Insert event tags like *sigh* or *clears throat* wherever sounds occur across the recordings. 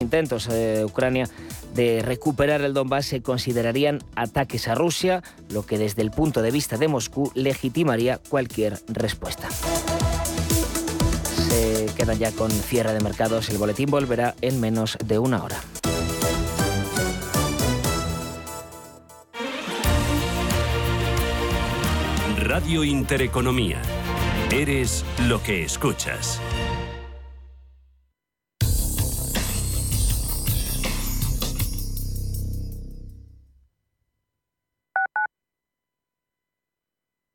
intentos de Ucrania de recuperar el Donbass se considerarían ataques a Rusia, lo que desde el punto de vista de Moscú legitimaría cualquier respuesta. Se quedan ya con cierre de mercados. El boletín volverá en menos de una hora. Radio Intereconomía. Eres lo que escuchas.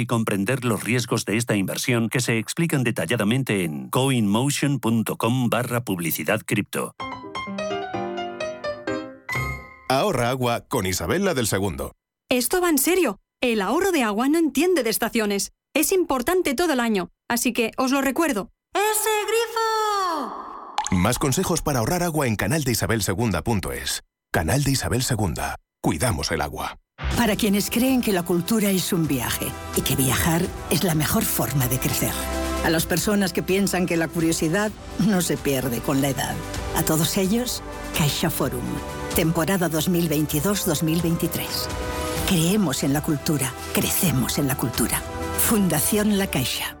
y comprender los riesgos de esta inversión que se explican detalladamente en coinmotion.com barra publicidad cripto. Ahorra agua con Isabel del Segundo. Esto va en serio. El ahorro de agua no entiende de estaciones. Es importante todo el año, así que os lo recuerdo. ¡Ese grifo! Más consejos para ahorrar agua en canaldeisabelsegunda.es. Canal de Isabel Segunda. Cuidamos el agua. Para quienes creen que la cultura es un viaje y que viajar es la mejor forma de crecer. A las personas que piensan que la curiosidad no se pierde con la edad. A todos ellos, Caixa Forum. Temporada 2022-2023. Creemos en la cultura, crecemos en la cultura. Fundación La Caixa.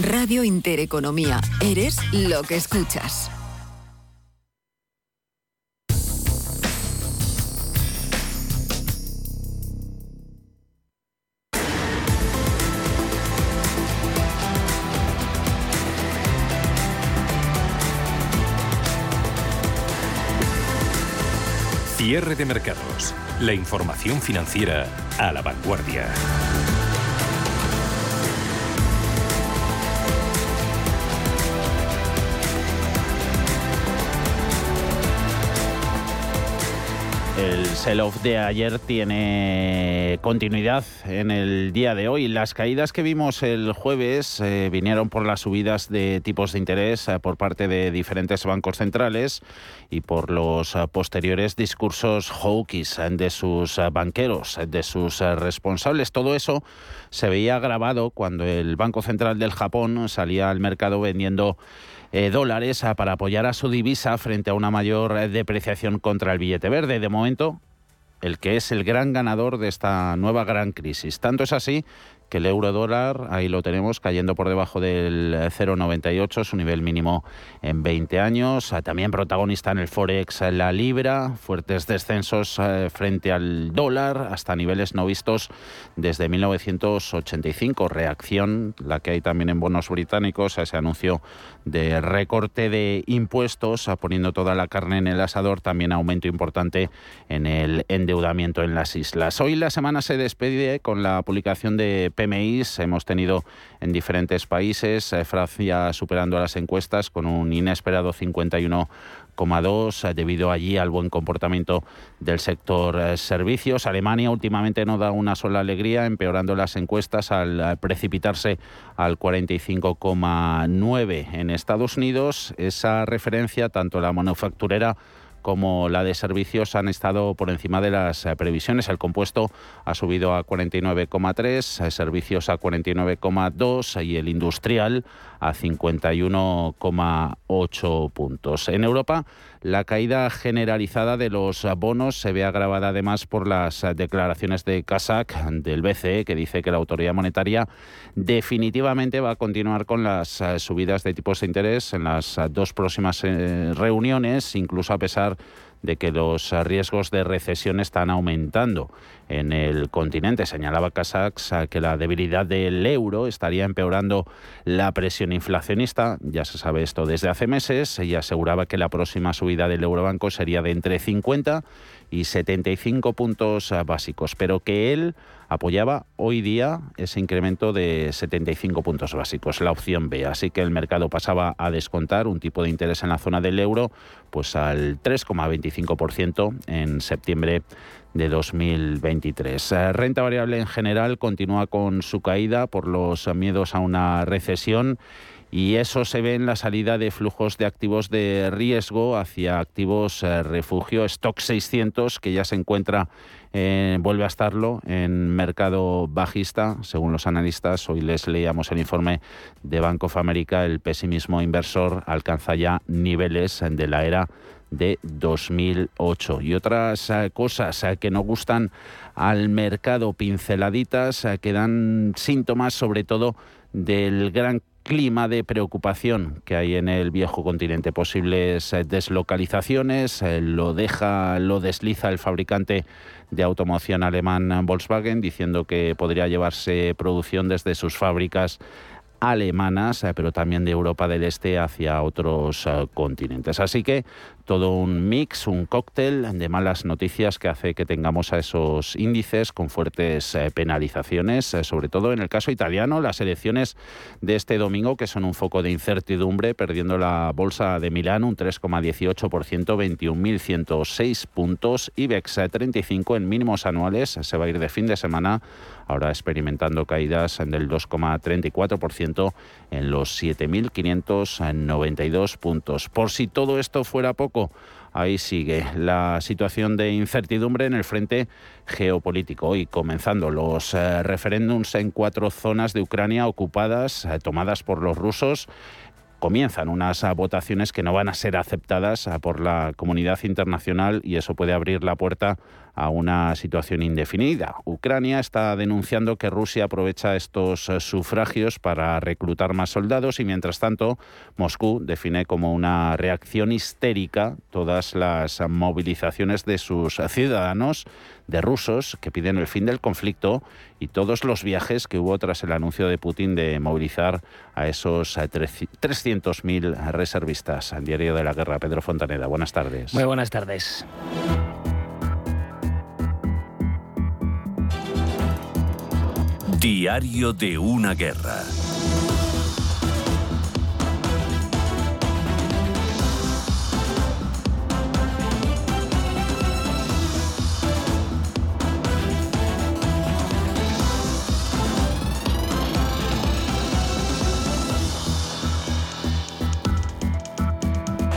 Radio Intereconomía. Eres lo que escuchas. Cierre de mercados. La información financiera a la vanguardia. El sell-off de ayer tiene continuidad en el día de hoy. Las caídas que vimos el jueves eh, vinieron por las subidas de tipos de interés eh, por parte de diferentes bancos centrales y por los eh, posteriores discursos hawkish de sus banqueros, de sus responsables. Todo eso se veía grabado cuando el Banco Central del Japón salía al mercado vendiendo eh, dólares para apoyar a su divisa frente a una mayor eh, depreciación contra el billete verde. De momento, el que es el gran ganador de esta nueva gran crisis. Tanto es así el euro dólar, ahí lo tenemos, cayendo por debajo del 0,98, su nivel mínimo en 20 años. Ah, también protagonista en el Forex la libra, fuertes descensos eh, frente al dólar, hasta niveles no vistos desde 1985. Reacción, la que hay también en bonos británicos, a ese anuncio de recorte de impuestos, ah, poniendo toda la carne en el asador, también aumento importante en el endeudamiento en las islas. Hoy la semana se despide con la publicación de PMIs hemos tenido en diferentes países, eh, Francia superando las encuestas con un inesperado 51,2 eh, debido allí al buen comportamiento del sector eh, servicios. Alemania últimamente no da una sola alegría, empeorando las encuestas al precipitarse al 45,9 en Estados Unidos. Esa referencia, tanto la manufacturera como la de servicios han estado por encima de las eh, previsiones. El compuesto ha subido a 49,3, servicios a 49,2 y el industrial a 51,8 puntos. En Europa, la caída generalizada de los bonos se ve agravada además por las declaraciones de Kazak del BCE, que dice que la autoridad monetaria definitivamente va a continuar con las subidas de tipos de interés en las dos próximas eh, reuniones, incluso a pesar de que los riesgos de recesión están aumentando en el continente. Señalaba Casax que la debilidad del euro estaría empeorando la presión inflacionista. Ya se sabe esto desde hace meses y aseguraba que la próxima subida del Eurobanco sería de entre 50 y 75 puntos básicos, pero que él apoyaba hoy día ese incremento de 75 puntos básicos, la opción B. Así que el mercado pasaba a descontar un tipo de interés en la zona del euro pues al 3,25% en septiembre de 2023. Eh, renta variable en general continúa con su caída por los miedos a una recesión y eso se ve en la salida de flujos de activos de riesgo hacia activos eh, refugio, stock 600 que ya se encuentra eh, vuelve a estarlo en mercado bajista, según los analistas. Hoy les leíamos el informe de Bank of America, el pesimismo inversor alcanza ya niveles de la era de 2008. Y otras eh, cosas que no gustan al mercado, pinceladitas, que dan síntomas sobre todo del gran clima de preocupación que hay en el viejo continente. Posibles eh, deslocalizaciones, eh, lo deja, lo desliza el fabricante de automoción alemán Volkswagen, diciendo que podría llevarse producción desde sus fábricas alemanas, eh, pero también de Europa del Este hacia otros continentes. Así que todo un mix, un cóctel de malas noticias que hace que tengamos a esos índices con fuertes eh, penalizaciones, eh, sobre todo en el caso italiano, las elecciones de este domingo que son un foco de incertidumbre, perdiendo la bolsa de Milán un 3,18%, 21.106 puntos, IBEX 35 en mínimos anuales, se va a ir de fin de semana, ahora experimentando caídas del 2,34% en los 7.592 puntos. Por si todo esto fuera poco, ahí sigue la situación de incertidumbre en el frente geopolítico. Y comenzando los eh, referéndums en cuatro zonas de Ucrania ocupadas, eh, tomadas por los rusos. Comienzan unas eh, votaciones que no van a ser aceptadas por la comunidad internacional y eso puede abrir la puerta a una situación indefinida. Ucrania está denunciando que Rusia aprovecha estos eh, sufragios para reclutar más soldados y mientras tanto Moscú define como una reacción histérica todas las movilizaciones de sus ciudadanos, de rusos que piden el fin del conflicto y todos los viajes que hubo tras el anuncio de Putin de movilizar a esos 300.000 eh, reservistas. al Diario de la Guerra, Pedro Fontaneda. Buenas tardes. Muy buenas tardes. Diario de una guerra.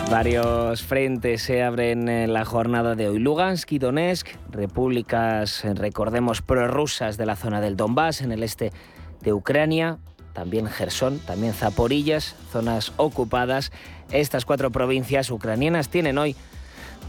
Varios frentes se abren en la jornada de hoy. Lugansk y Donetsk, repúblicas, recordemos, prorrusas de la zona del Donbass, en el este de Ucrania, también Gerson, también Zaporillas, zonas ocupadas. Estas cuatro provincias ucranianas tienen hoy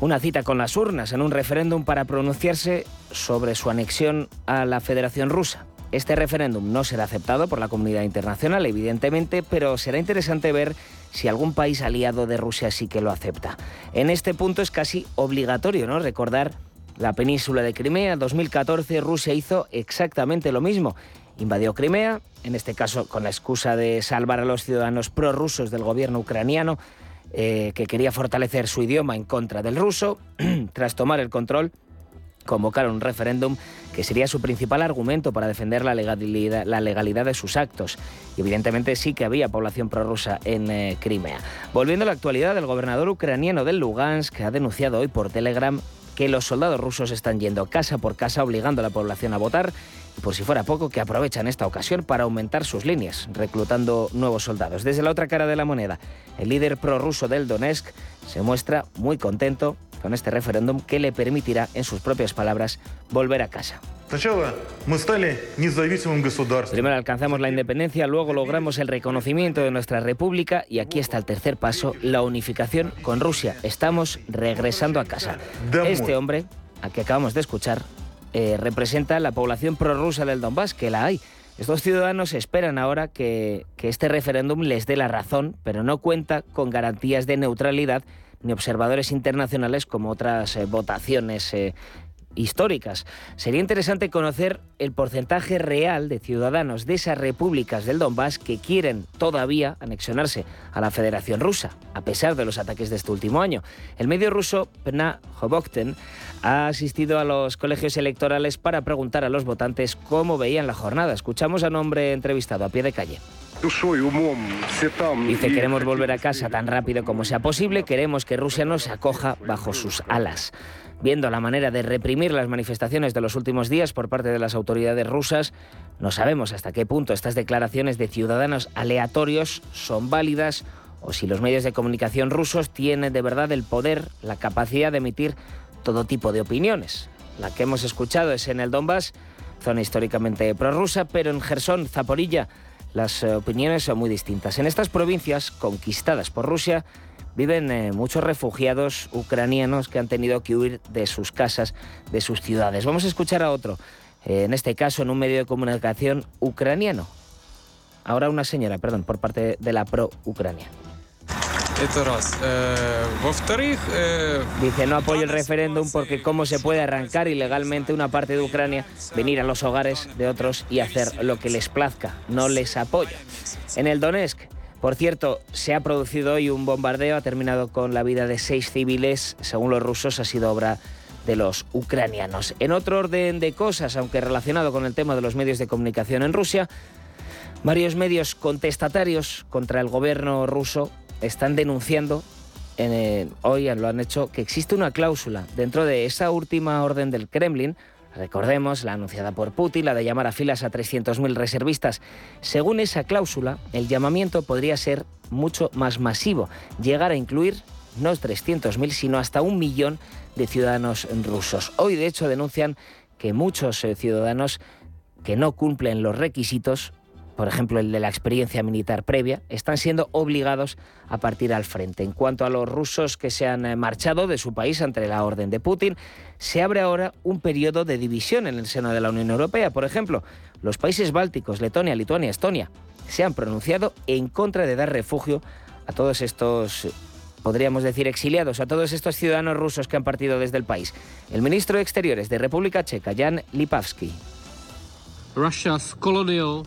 una cita con las urnas en un referéndum para pronunciarse sobre su anexión a la Federación Rusa. Este referéndum no será aceptado por la comunidad internacional, evidentemente, pero será interesante ver si algún país aliado de Rusia sí que lo acepta. En este punto es casi obligatorio ¿no? recordar la península de Crimea. En 2014 Rusia hizo exactamente lo mismo. Invadió Crimea, en este caso con la excusa de salvar a los ciudadanos prorrusos del gobierno ucraniano, eh, que quería fortalecer su idioma en contra del ruso. *clears throat* Tras tomar el control, convocaron un referéndum que sería su principal argumento para defender la legalidad, de sus actos. Y evidentemente sí que había población prorrusa en eh, Crimea. Volviendo a la actualidad, el gobernador ucraniano del Lugansk ha denunciado hoy por Telegram que los soldados rusos están yendo casa por casa obligando a la población a votar y por si fuera poco que aprovechan esta ocasión para aumentar sus líneas, reclutando nuevos soldados. Desde la otra cara de la moneda, el líder prorruso del Donetsk se muestra muy contento con este referéndum que le permitirá, en sus propias palabras, volver a casa. Primero alcanzamos la independencia, luego logramos el reconocimiento de nuestra república y aquí está el tercer paso, la unificación con Rusia. Estamos regresando a casa. Este hombre, al que acabamos de escuchar, eh, representa la población prorrusa del Donbass, que la hay. Estos ciudadanos esperan ahora que, este referéndum les dé la razón, pero no cuenta con garantías de neutralidad ni observadores internacionales como otras eh, votaciones eh, históricas. Sería interesante conocer el porcentaje real de ciudadanos de esas repúblicas del Donbass que quieren todavía anexionarse a la Federación Rusa, a pesar de los ataques de este último año. El medio ruso Pna Hobokten ha asistido a los colegios electorales para preguntar a los votantes cómo veían la jornada. Escuchamos a un hombre entrevistado a pie de calle. Dice, queremos volver a casa tan rápido como sea posible, queremos que Rusia nos acoja bajo sus alas viendo la manera de reprimir las manifestaciones de los últimos días por parte de las autoridades rusas, no sabemos hasta qué punto estas declaraciones de ciudadanos aleatorios son válidas o si los medios de comunicación rusos tienen de verdad el poder, la capacidad de emitir todo tipo de opiniones. La que hemos escuchado es en el Donbass, zona históricamente prorrusa, pero en Gerson, Zaporilla, las eh, opiniones son muy distintas. En estas provincias conquistadas por Rusia, viven eh, muchos refugiados ucranianos que han tenido que huir de sus casas, de sus ciudades. Vamos a escuchar a otro, eh, en este caso en un medio de comunicación ucraniano. Ahora una señora, perdón, por parte de la pro-Ucrania. Eh, Dice, no apoyo el referéndum porque cómo se puede arrancar ilegalmente una parte de Ucrania, venir a los hogares de otros y hacer lo que les plazca. No les apoyo. En el Donetsk, por cierto, se ha producido hoy un bombardeo, ha terminado con la vida de seis civiles, según los rusos ha sido obra de los ucranianos. En otro orden de cosas, aunque relacionado con el tema de los medios de comunicación en Rusia, varios medios contestatarios contra el gobierno ruso están denunciando, en, hoy lo han hecho, que existe una cláusula dentro de esa última orden del Kremlin Recordemos la anunciada por Putin, la de llamar a filas a 300.000 reservistas. Según esa cláusula, el llamamiento podría ser mucho más masivo, llegar a incluir no 300.000, sino hasta un millón de ciudadanos rusos. Hoy, de hecho, denuncian que muchos eh, ciudadanos que no cumplen los requisitos por ejemplo el de la experiencia militar previa, están siendo obligados a partir al frente. En cuanto a los rusos que se han eh, marchado de su país ante la orden de Putin, se abre ahora un periodo de división en el seno de la Unión Europea. Por ejemplo, los países bálticos, Letonia, Lituania, Estonia, se han pronunciado en contra de dar refugio a todos estos podríamos decir exiliados, a todos estos ciudadanos rusos que han partido desde el país. El ministro de Exteriores de República Checa, Jan Lipavsky. Russia's colonial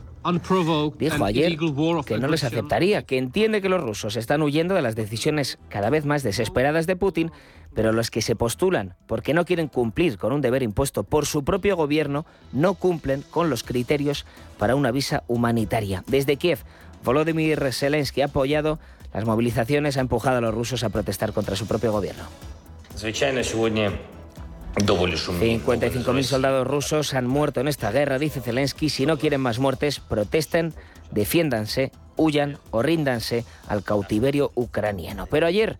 Dijo ayer que no les aceptaría, que entiende que los rusos están huyendo de las decisiones cada vez más desesperadas de Putin, pero los que se postulan porque no quieren cumplir con un deber impuesto por su propio gobierno no cumplen con los criterios para una visa humanitaria. Desde Kiev, Volodymyr Zelensky ha apoyado las movilizaciones, ha empujado a los rusos a protestar contra su propio gobierno. 55.000 soldados rusos han muerto en esta guerra, dice Zelensky. Si no quieren más muertes, protesten, defiéndanse, huyan o ríndanse al cautiverio ucraniano. Pero ayer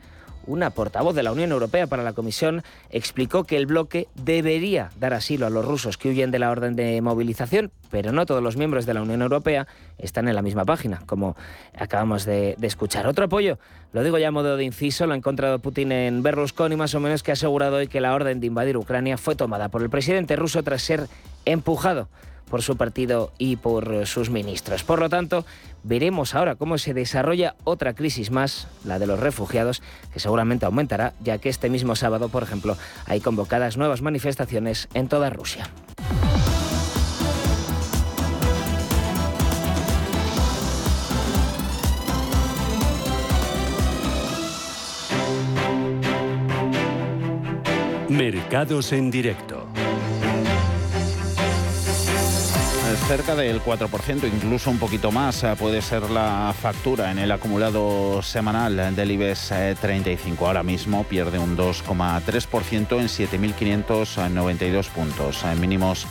una portavoz de la Unión Europea para la Comisión explicó que el bloque debería dar asilo a los rusos que huyen de la orden de movilización, pero no todos los miembros de la Unión Europea están en la misma página, como acabamos de, escuchar. Otro apoyo, lo digo ya a modo de inciso, lo ha encontrado Putin en Berlusconi, más o menos que ha asegurado hoy que la orden de invadir Ucrania fue tomada por el presidente ruso tras ser empujado por su partido y por sus ministros. Por lo tanto, veremos ahora cómo se desarrolla otra crisis más, la de los refugiados, que seguramente aumentará, ya que este mismo sábado, por ejemplo, hay convocadas nuevas manifestaciones en toda Rusia. Mercados en directo. Cerca del 4%, incluso un poquito más, eh, puede ser la factura en el acumulado semanal del IBEX 35. Eh, Ahora mismo pierde un 2,3% en 7.592 puntos, en eh, mínimos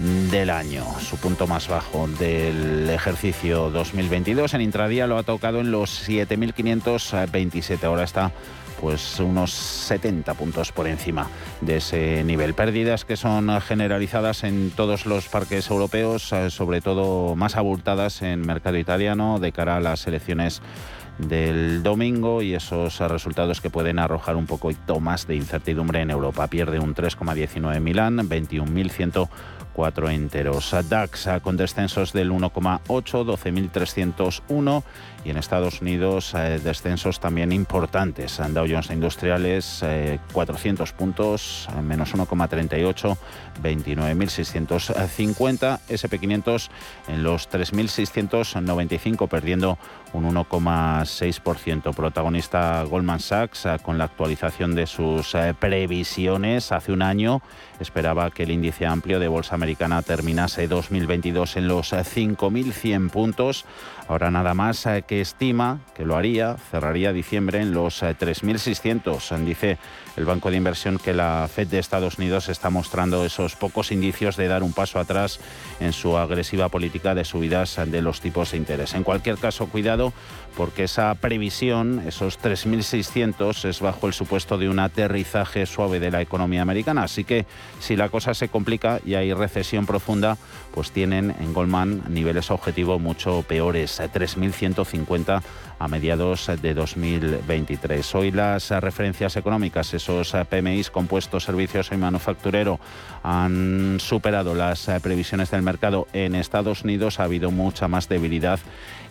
del año, su punto más bajo del ejercicio 2022. En intradía lo ha tocado en los 7.527, ahora está pues unos 70 puntos por encima de ese nivel. Pérdidas que son generalizadas en todos los parques europeos, eh, sobre todo más abultadas en mercado italiano de cara a las elecciones del domingo y esos resultados que pueden arrojar un poquito más de incertidumbre en Europa. Pierde un 3,19 Milán, 21.100 cuatro enteros. DAX con descensos del 1,8, 12.301 y en Estados Unidos eh, descensos también importantes. Dow Jones Industriales 400 eh, puntos, menos 1,38, 29.650. SP500 en los 3.695 perdiendo un 1,6%. Protagonista Goldman Sachs eh, con la actualización de sus previsiones hace un año esperaba que el índice amplio de bolsa americana terminase 2022 en los 5.100 puntos. Ahora nada más eh, que estima que lo haría, cerraría diciembre en los 3.600. Eh, Dice el Banco de Inversión que la Fed de Estados Unidos está mostrando esos pocos indicios de dar un paso atrás en su agresiva política de subidas de los tipos de interés. En cualquier caso, cuidado porque esa previsión, esos 3.600, es bajo el supuesto de un aterrizaje suave de la economía americana. Así que si la cosa se complica y hay recesión profunda, pues tienen en Goldman niveles objetivo mucho peores, 3.150 50 a mediados de 2023. Hoy las referencias económicas, esos PMIs compuestos, servicios y manufacturero, han superado las previsiones del mercado. En Estados Unidos ha habido mucha más debilidad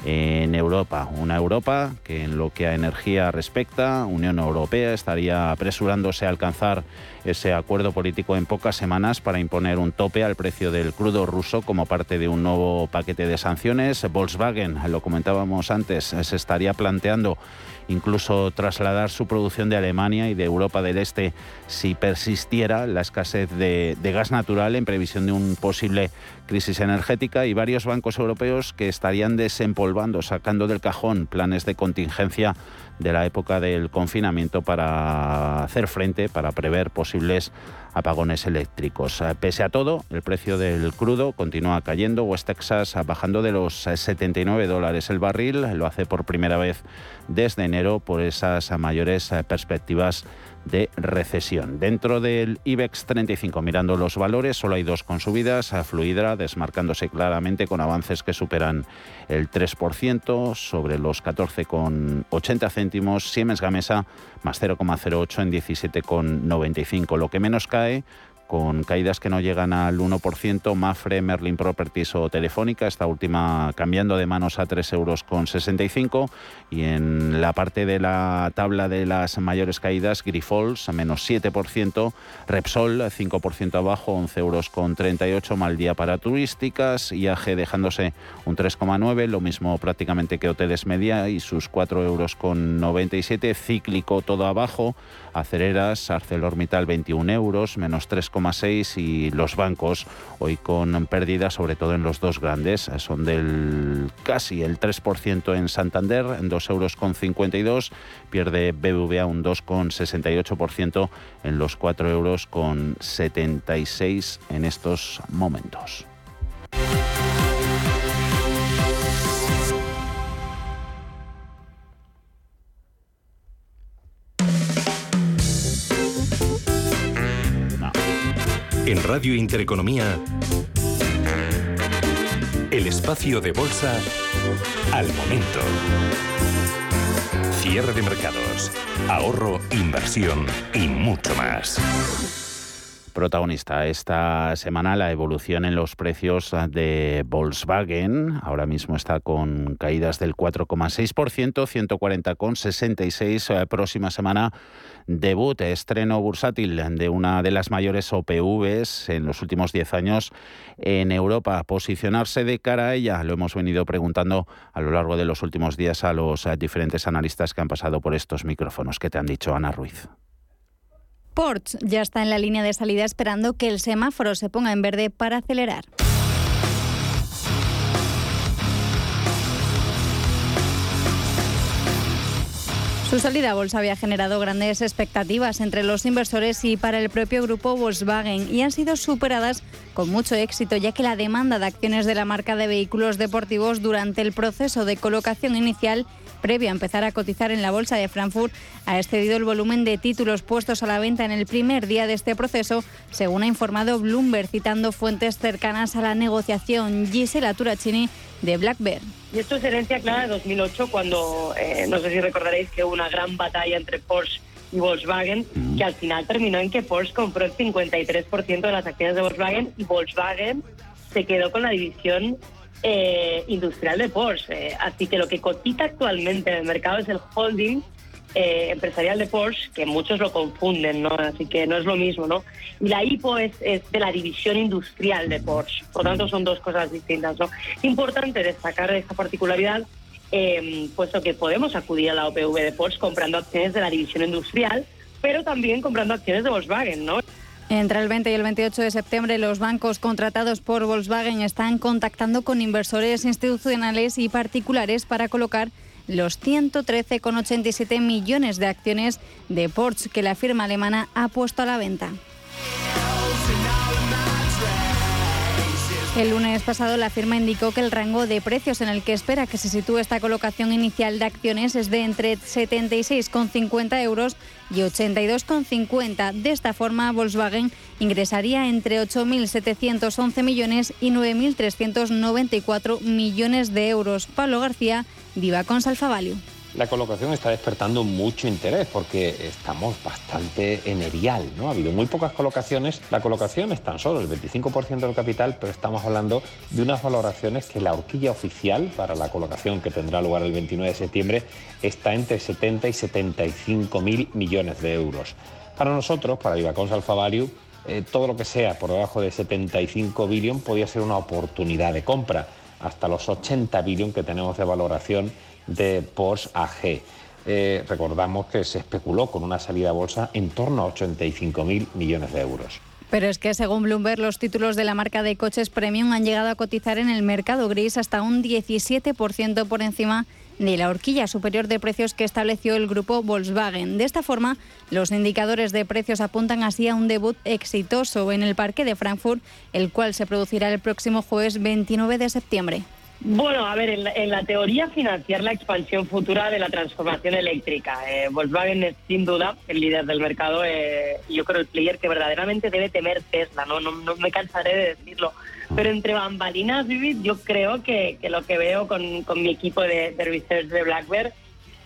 en Europa. Una Europa que en lo que a energía respecta, Unión Europea estaría apresurándose a alcanzar ese acuerdo político en pocas semanas para imponer un tope al precio del crudo ruso como parte de un nuevo paquete de sanciones. Volkswagen, lo comentábamos antes, se estaría planteando incluso trasladar su producción de Alemania y de Europa del Este si persistiera la escasez de, gas natural en previsión de un posible crisis energética. Y varios bancos europeos que estarían desempolvando, sacando del cajón planes de contingencia de la época del confinamiento para hacer frente, para prever posibles apagones eléctricos. Eh, pese a todo, el precio del crudo continúa cayendo. West Texas bajando de los 79 dólares el barril. Lo hace por primera vez desde enero por esas mayores eh, perspectivas de recesión. Dentro del IBEX 35, mirando los valores, solo hay dos con subidas, a Fluidra desmarcándose claramente con avances que superan el 3% sobre los 14,80 céntimos, Siemens Gamesa más 0,08 en 17,95. Lo que menos cae con caídas que no llegan al 1%, Mafre, Merlin Properties o Telefónica, esta última cambiando de manos a 3,65 euros y en la parte de la tabla de las mayores caídas, Grifols menos 7%, Repsol 5% abajo, 11 euros con 38, mal día para turísticas, IAG dejándose un 3,9, lo mismo prácticamente que Hoteles Media y sus 4 euros con 97, cíclico todo abajo, Acereras, ArcelorMittal 21 euros, menos 3,6 y los bancos hoy con pérdidas, sobre todo en los dos grandes, son del casi el 3% en Santander, en 2 euros con 52, pierde BBVA un 2,68% en los 4 euros con 76 en estos momentos. En Radio Intereconomía, el espacio de bolsa al momento. Cierre de mercados, ahorro, inversión y mucho más. Protagonista esta semana la evolución en los precios de Volkswagen. Ahora mismo está con caídas del 4,6%, 140,66. Próxima semana debut, estreno bursátil de una de las mayores OPVs en los últimos 10 años en Europa. Posicionarse de cara a ella, lo hemos venido preguntando a lo largo de los últimos días a los diferentes analistas que han pasado por estos micrófonos. ¿Qué te han dicho, Ana Ruiz? Porsche ya está en la línea de salida esperando que el semáforo se ponga en verde para acelerar. Su salida bolsa había generado grandes expectativas entre los inversores y para el propio grupo Volkswagen y han sido superadas con mucho éxito, ya que la demanda de acciones de la marca de vehículos deportivos durante el proceso de colocación inicial previo a empezar a cotizar en la bolsa de Frankfurt, ha excedido el volumen de títulos puestos a la venta en el primer día de este proceso, según ha informado Bloomberg, citando fuentes cercanas a la negociación. Gisela Turacini de Black Bear. Y esto es herencia clara de 2008, cuando eh, no sé si recordaréis que hubo una gran batalla entre Porsche y Volkswagen, que al final terminó en que Porsche compró el 53% de las acciones de Volkswagen y Volkswagen se quedó con la división eh, industrial de Porsche. Eh, así que lo que cotiza actualmente en el mercado es el holding eh, empresarial de Porsche, que muchos lo confunden, ¿no? Así que no es lo mismo, ¿no? Y la IPO es, de la división industrial de Porsche. Por tanto, son dos cosas distintas, ¿no? Importante destacar esta particularidad, puesto que podemos acudir a la OPV de Porsche comprando acciones de la división industrial, pero también comprando acciones de Volkswagen, ¿no? Entre el 20 y el 28 de septiembre, los bancos contratados por Volkswagen están contactando con inversores institucionales y particulares para colocar los 113,87 millones de acciones de Porsche que la firma alemana ha puesto a la venta. El lunes pasado la firma indicó que el rango de precios en el que espera que se sitúe esta colocación inicial de acciones es de entre 76,50 euros y 82,50. De esta forma, Volkswagen ingresaría entre 8.711 millones y 9.394 millones de euros. Pablo García, Viva con Salfavalio la colocación está despertando mucho interés porque estamos bastante en erial, ¿no? Ha habido muy pocas colocaciones. La colocación es tan solo el 25% del capital, pero estamos hablando de unas valoraciones que la horquilla oficial para la colocación que tendrá lugar el 29 de septiembre está entre 70 y 75 mil millones de euros. Para nosotros, para Ibacons Alfa Value, eh, todo lo que sea por debajo de 75 billion podría ser una oportunidad de compra. Hasta los 80 billion que tenemos de valoración de Porsche AG. Eh, recordamos que se especuló con una salida a bolsa en torno a 85.000 millones de euros. Pero es que según Bloomberg los títulos de la marca de coches premium han llegado a cotizar en el mercado gris hasta un 17% por encima de la horquilla superior de precios que estableció el grupo Volkswagen. De esta forma, los indicadores de precios apuntan así a un debut exitoso en el parque de Frankfurt, el cual se producirá el próximo jueves 29 de septiembre. Bueno, a ver, en la, teoría financiar la expansión futura de la transformación eléctrica. Eh, Volkswagen es sin duda el líder del mercado eh, yo creo el player que verdaderamente debe temer Tesla, no, no, me cansaré de decirlo. Pero entre bambalinas, Vivid, yo creo que, lo que veo con, mi equipo de, de research de BlackBerry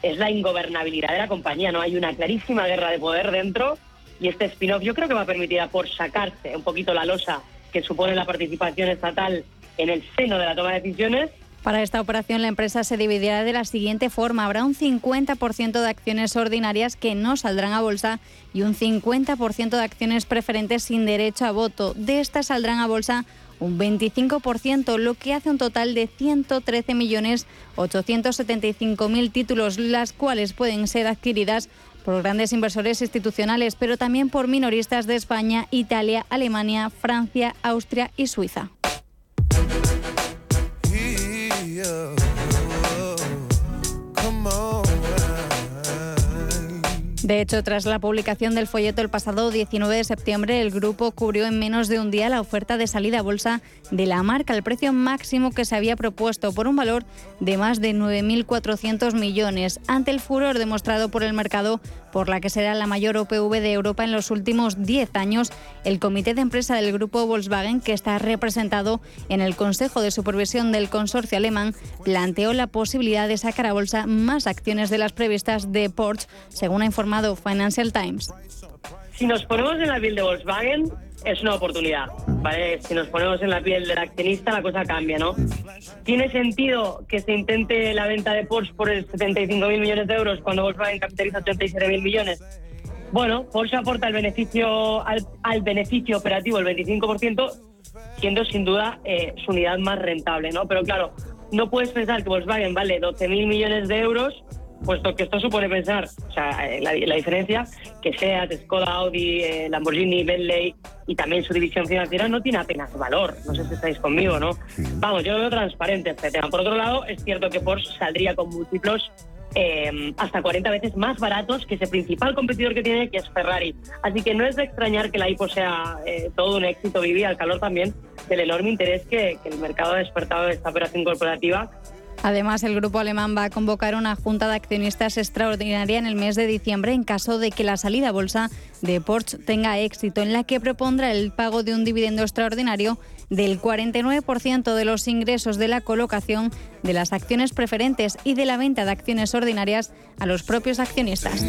es la ingobernabilidad de la compañía. No hay una clarísima guerra de poder dentro y este spin-off yo creo que va a permitir por sacarse un poquito la losa que supone la participación estatal en el seno de la toma de decisiones. Para esta operación, la empresa se dividirá de la siguiente forma. Habrá un 50% de acciones ordinarias que no saldrán a bolsa y un 50% de acciones preferentes sin derecho a voto. De estas saldrán a bolsa un 25%, lo que hace un total de 113.875.000 títulos, las cuales pueden ser adquiridas por grandes inversores institucionales, pero también por minoristas de España, Italia, Alemania, Francia, Austria y Suiza. Yeah. De hecho, tras la publicación del folleto el pasado 19 de septiembre, el grupo cubrió en menos de un día la oferta de salida a bolsa de la marca, el precio máximo que se había propuesto por un valor de más de 9.400 millones, ante el furor demostrado por el mercado por la que será la mayor OPV de Europa en los últimos 10 años, el comité de empresa del grupo Volkswagen, que está representado en el Consejo de Supervisión del consorcio alemán, planteó la posibilidad de sacar a bolsa más acciones de las previstas de Porsche, según ha informado Financial Times. Si nos ponemos en la piel de Volkswagen, es una oportunidad, ¿vale? Si nos ponemos en la piel del accionista, la cosa cambia, ¿no? ¿Tiene sentido que se intente la venta de Porsche por 75.000 millones de euros cuando Volkswagen capitaliza 87.000 millones? Bueno, Porsche aporta el beneficio al, beneficio operativo el 25%, siendo sin duda eh, su unidad más rentable, ¿no? Pero claro, no puedes pensar que Volkswagen vale 12.000 millones de euros puesto que esto supone pensar, o sea, eh, la, diferencia, que SEAT, Skoda, Audi, eh, Lamborghini, Bentley y también su división financiera no tiene apenas valor. No sé si estáis conmigo, ¿no? Vamos, yo lo veo transparente este tema. Por otro lado, es cierto que Porsche saldría con múltiplos eh, hasta 40 veces más baratos que ese principal competidor que tiene, que es Ferrari. Así que no es de extrañar que la IPO sea eh, todo un éxito, vivía al calor también del enorme interés que, que el mercado ha despertado de esta operación corporativa Además, el grupo alemán va a convocar una junta de accionistas extraordinaria en el mes de diciembre en caso de que la salida a bolsa de Porsche tenga éxito, en la que propondrá el pago de un dividendo extraordinario del 49% de los ingresos de la colocación de las acciones preferentes y de la venta de acciones ordinarias a los propios accionistas.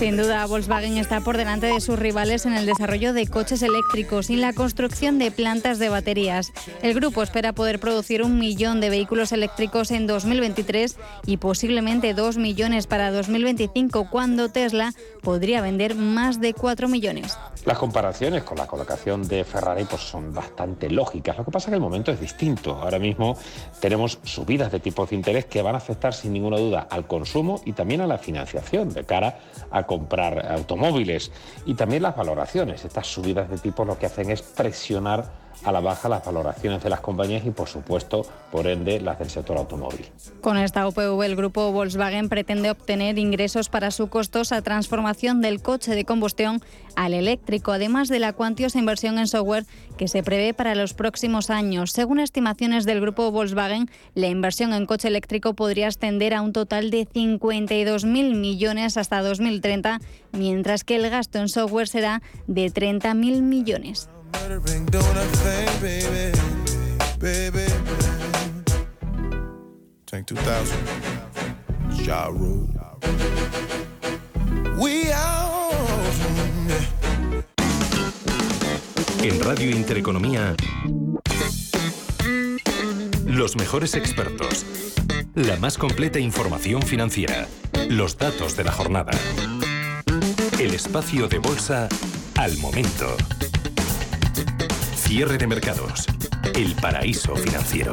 Sin duda, Volkswagen está por delante de sus rivales en el desarrollo de coches eléctricos y la construcción de plantas de baterías. El grupo espera poder producir un millón de vehículos eléctricos en 2023 y posiblemente dos millones para 2025, cuando Tesla podría vender más de cuatro millones. Las comparaciones con la colocación de Ferrari pues, son bastante lógicas. Lo que pasa es que el momento es distinto. Ahora mismo tenemos subidas de tipos de interés que van a afectar sin ninguna duda al consumo y también a la financiación de cara a comprar automóviles y también las valoraciones. Estas subidas de tipos lo que hacen es presionar a la baja las valoraciones de las compañías y, por supuesto, por ende, las del sector automóvil. Con esta OPV, el grupo Volkswagen pretende obtener ingresos para su costosa transformación del coche de combustión al eléctrico, además de la cuantiosa inversión en software que se prevé para los próximos años. Según estimaciones del grupo Volkswagen, la inversión en coche eléctrico podría ascender a un total de 52.000 millones hasta 2030, mientras que el gasto en software será de 30.000 millones. En Radio Intereconomía, los mejores expertos, la más completa información financiera, los datos de la jornada, el espacio de bolsa al momento. Cierre de mercados. El paraíso financiero.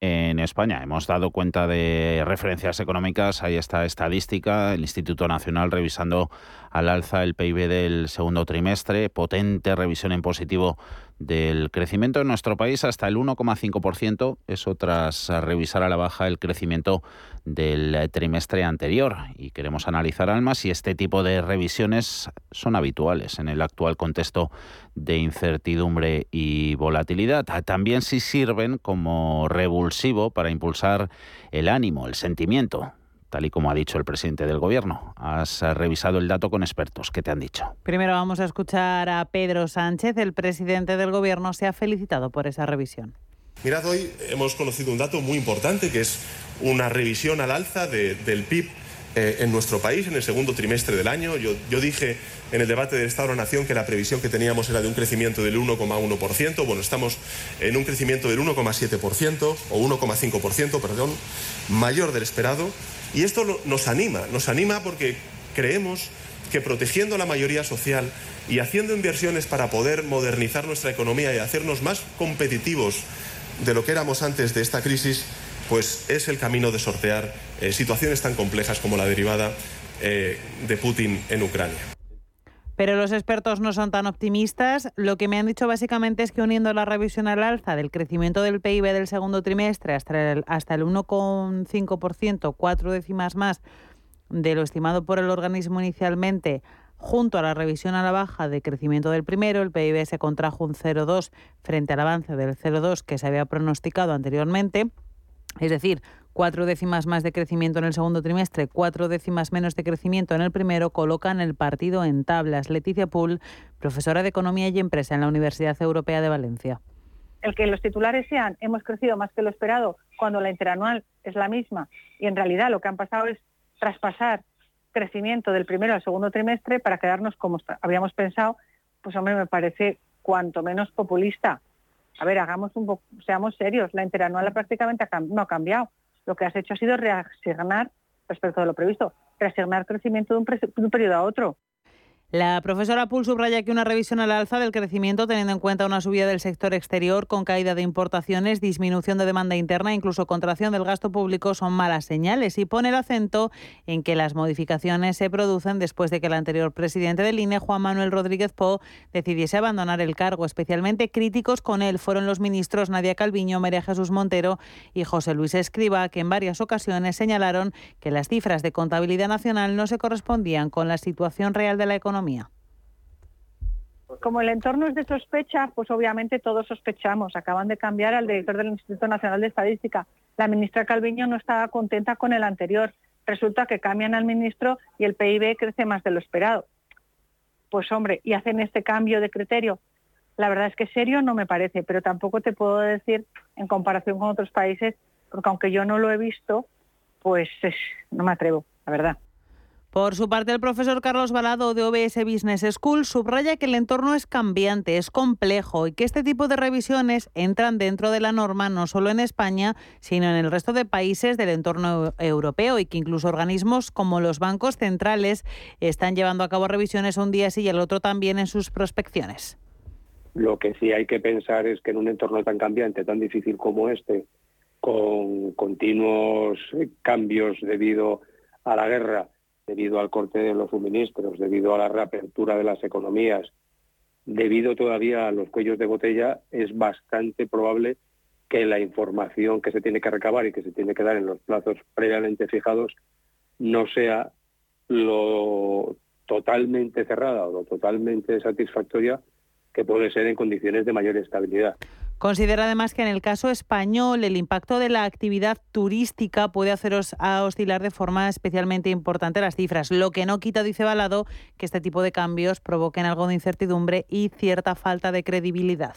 En España hemos dado cuenta de referencias económicas, ahí está estadística, el Instituto Nacional revisando al alza el PIB del segundo trimestre, potente revisión en positivo del crecimiento en nuestro país hasta el 1,5%, eso tras revisar a la baja el crecimiento del trimestre anterior. Y queremos analizar, Alma, si este tipo de revisiones son habituales en el actual contexto de incertidumbre y volatilidad. También si sirven como revulsivo para impulsar el ánimo, el sentimiento tal y como ha dicho el presidente del Gobierno. Has revisado el dato con expertos. ¿Qué te han dicho? Primero vamos a escuchar a Pedro Sánchez. El presidente del Gobierno se ha felicitado por esa revisión. Mirad, hoy hemos conocido un dato muy importante que es una revisión al alza del PIB eh, en nuestro país en el segundo trimestre del año. Yo, yo dije en el debate del Estado de la Nación que la previsión que teníamos era de un crecimiento del 1,1%. Bueno, estamos en un crecimiento del 1,7% o 1,5%, perdón, mayor del esperado. Y esto nos anima, nos anima porque creemos que protegiendo la mayoría social y haciendo inversiones para poder modernizar nuestra economía y hacernos más competitivos de lo que éramos antes de esta crisis, pues es el camino de sortear eh, situaciones tan complejas como la derivada eh, de Putin en Ucrania. Pero los expertos no son tan optimistas. Lo que me han dicho básicamente es que uniendo la revisión al alza del crecimiento del PIB del segundo trimestre hasta el, hasta el 1,5%, cuatro décimas más de lo estimado por el organismo inicialmente, junto a la revisión a la baja de crecimiento del primero, el PIB se contrajo un 0,2 frente al avance del 0,2 que se había pronosticado anteriormente. Es decir, cuatro décimas más de crecimiento en el segundo trimestre, cuatro décimas menos de crecimiento en el primero, colocan el partido en tablas. Leticia Pool, profesora de Economía y Empresa en la Universidad Europea de Valencia. El que los titulares sean hemos crecido más que lo esperado cuando la interanual es la misma y en realidad lo que han pasado es traspasar crecimiento del primero al segundo trimestre para quedarnos como habíamos pensado, pues hombre, me parece cuanto menos populista. A ver, hagamos un poco, seamos serios, la interanual prácticamente no ha cambiado lo que has hecho ha sido reasignar, respecto a lo previsto, reasignar crecimiento de un, de un periodo a otro. La profesora Pool subraya que una revisión al alza del crecimiento, teniendo en cuenta una subida del sector exterior con caída de importaciones, disminución de demanda interna e incluso contracción del gasto público, son malas señales y pone el acento en que las modificaciones se producen después de que el anterior presidente del INE, Juan Manuel Rodríguez Po, decidiese abandonar el cargo. Especialmente críticos con él fueron los ministros Nadia Calviño, María Jesús Montero y José Luis Escriba, que en varias ocasiones señalaron que las cifras de contabilidad nacional no se correspondían con la situación real de la economía como el entorno es de sospecha, pues obviamente todos sospechamos. Acaban de cambiar al director del Instituto Nacional de Estadística. La ministra Calviño no estaba contenta con el anterior. Resulta que cambian al ministro y el PIB crece más de lo esperado. Pues hombre, y hacen este cambio de criterio. La verdad es que serio no me parece, pero tampoco te puedo decir en comparación con otros países, porque aunque yo no lo he visto, pues no me atrevo, la verdad. Por su parte, el profesor Carlos Balado de OBS Business School subraya que el entorno es cambiante, es complejo y que este tipo de revisiones entran dentro de la norma no solo en España, sino en el resto de países del entorno europeo y que incluso organismos como los bancos centrales están llevando a cabo revisiones un día sí y el otro también en sus prospecciones. Lo que sí hay que pensar es que en un entorno tan cambiante, tan difícil como este, con continuos cambios debido a la guerra, debido al corte de los suministros, debido a la reapertura de las economías, debido todavía a los cuellos de botella, es bastante probable que la información que se tiene que recabar y que se tiene que dar en los plazos previamente fijados no sea lo totalmente cerrada o lo totalmente satisfactoria que puede ser en condiciones de mayor estabilidad. Considera además que en el caso español el impacto de la actividad turística puede haceros a oscilar de forma especialmente importante las cifras, lo que no quita, dice Balado, que este tipo de cambios provoquen algo de incertidumbre y cierta falta de credibilidad.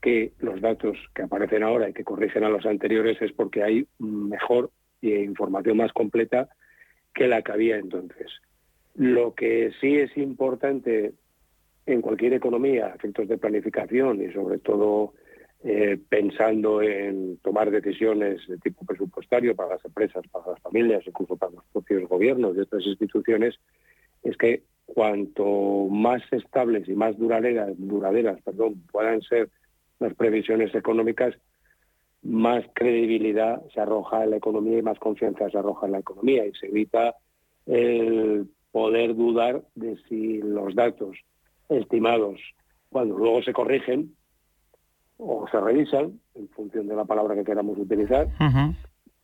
Que los datos que aparecen ahora y que corrigen a los anteriores es porque hay mejor e información más completa que la que había entonces. Lo que sí es importante en cualquier economía, efectos de planificación y sobre todo eh, pensando en tomar decisiones de tipo presupuestario para las empresas, para las familias, incluso para los propios gobiernos y otras instituciones, es que cuanto más estables y más duraderas, puedan ser las previsiones económicas, más credibilidad se arroja en la economía y más confianza se arroja en la economía y se evita el poder dudar de si los datos estimados cuando luego se corrigen o se revisan en función de la palabra que queramos utilizar,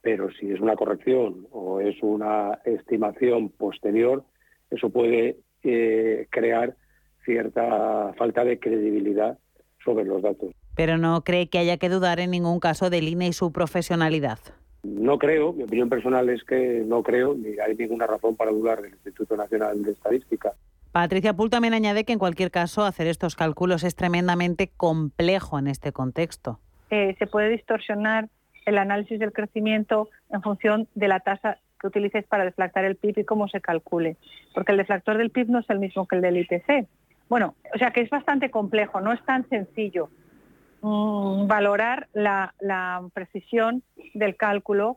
pero si es una corrección o es una estimación posterior, eso puede eh, crear cierta falta de credibilidad sobre los datos. Pero no cree que haya que dudar en ningún caso del INE y su profesionalidad. No creo, mi opinión personal es que no creo, ni hay ninguna razón para dudar del Instituto Nacional de Estadística. Patricia Pool también añade que en cualquier caso hacer estos cálculos es tremendamente complejo en este contexto. Eh, se puede distorsionar el análisis del crecimiento en función de la tasa que utilices para deflactar el PIB y cómo se calcule, porque el deflactor del PIB no es el mismo que el del IPC. Bueno, o sea que es bastante complejo, no es tan sencillo mm, valorar la precisión del cálculo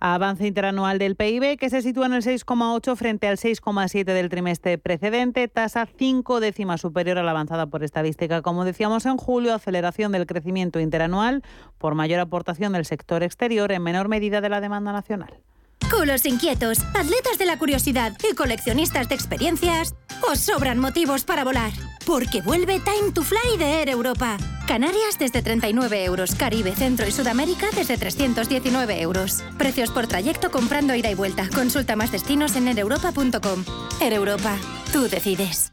Avance interanual del PIB que se sitúa en el 6,8 frente al 6,7 del trimestre precedente, tasa cinco décimas superior a la avanzada por estadística. Como decíamos en julio, aceleración del crecimiento interanual por mayor aportación del sector exterior en menor medida de la demanda nacional. Culos inquietos, atletas de la curiosidad y coleccionistas de experiencias, os sobran motivos para volar. Porque vuelve Time to Fly de Air Europa. Canarias desde 39 euros, Caribe, Centro y Sudamérica desde 319 euros. Precios por trayecto comprando ida y vuelta. Consulta más destinos en ereuropa.com. Air Europa, tú decides.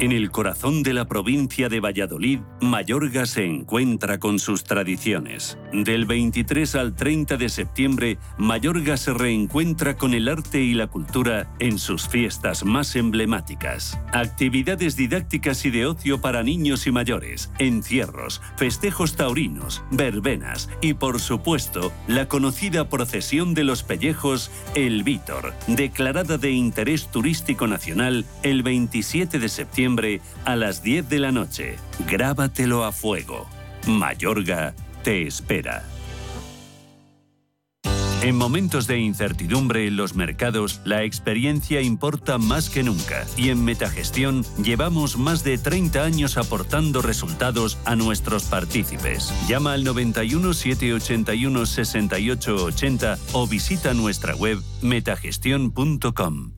En el corazón de la provincia de Valladolid, Mayorga se encuentra con sus tradiciones. Del 23 al 30 de septiembre, Mayorga se reencuentra con el arte y la cultura en sus fiestas más emblemáticas. Actividades didácticas y de ocio para niños y mayores, encierros, festejos taurinos, verbenas y, por supuesto, la conocida procesión de los pellejos El Vítor, declarada de interés turístico nacional el 27 de septiembre a las 10 de la noche. Grábatelo a fuego. Mayorga te espera. En momentos de incertidumbre en los mercados, la experiencia importa más que nunca y en Metagestión llevamos más de 30 años aportando resultados a nuestros partícipes. Llama al 91 781 6880 o visita nuestra web metagestión.com.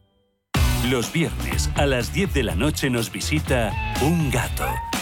Los viernes a las 10 de la noche nos visita un gato,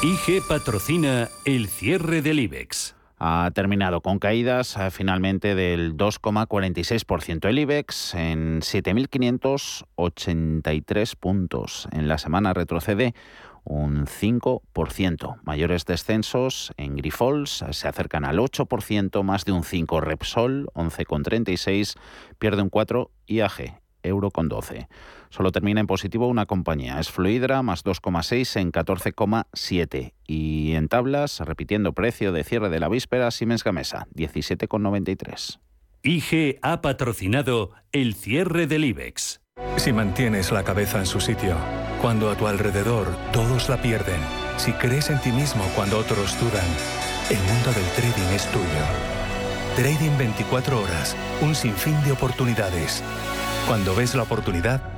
IG patrocina el cierre del IBEX ha terminado con caídas eh, finalmente del 2,46%. El IBEX en 7.583 puntos. En la semana retrocede un 5%. Mayores descensos en Grifols se acercan al 8%, más de un 5 Repsol, 11,36, pierde un 4 IAG, euro con 12. Solo termina en positivo una compañía, es Fluidra, más 2,6 en 14,7. Y en tablas, repitiendo precio de cierre de la víspera, Siemens Gamesa, 17,93. IG ha patrocinado el cierre del IBEX. Si mantienes la cabeza en su sitio, cuando a tu alrededor todos la pierden, si crees en ti mismo cuando otros dudan, el mundo del trading es tuyo. Trading 24 horas, un sinfín de oportunidades. Cuando ves la oportunidad,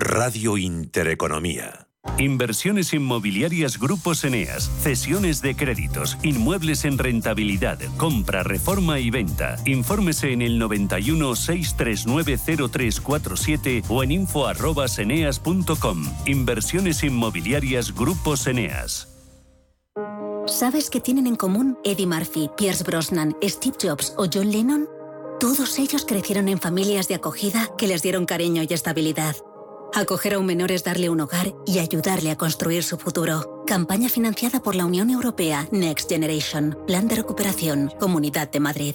Radio Intereconomía. Inversiones inmobiliarias Grupos Eneas, cesiones de créditos, inmuebles en rentabilidad, compra, reforma y venta. Infórmese en el 91 639 0347 o en info@eneas.com. Inversiones inmobiliarias Grupos Eneas. ¿Sabes qué tienen en común Eddie Murphy, Pierce Brosnan, Steve Jobs o John Lennon? Todos ellos crecieron en familias de acogida que les dieron cariño y estabilidad. Acoger a un menor es darle un hogar y ayudarle a construir su futuro. Campaña financiada por la Unión Europea Next Generation. Plan de recuperación. Comunidad de Madrid.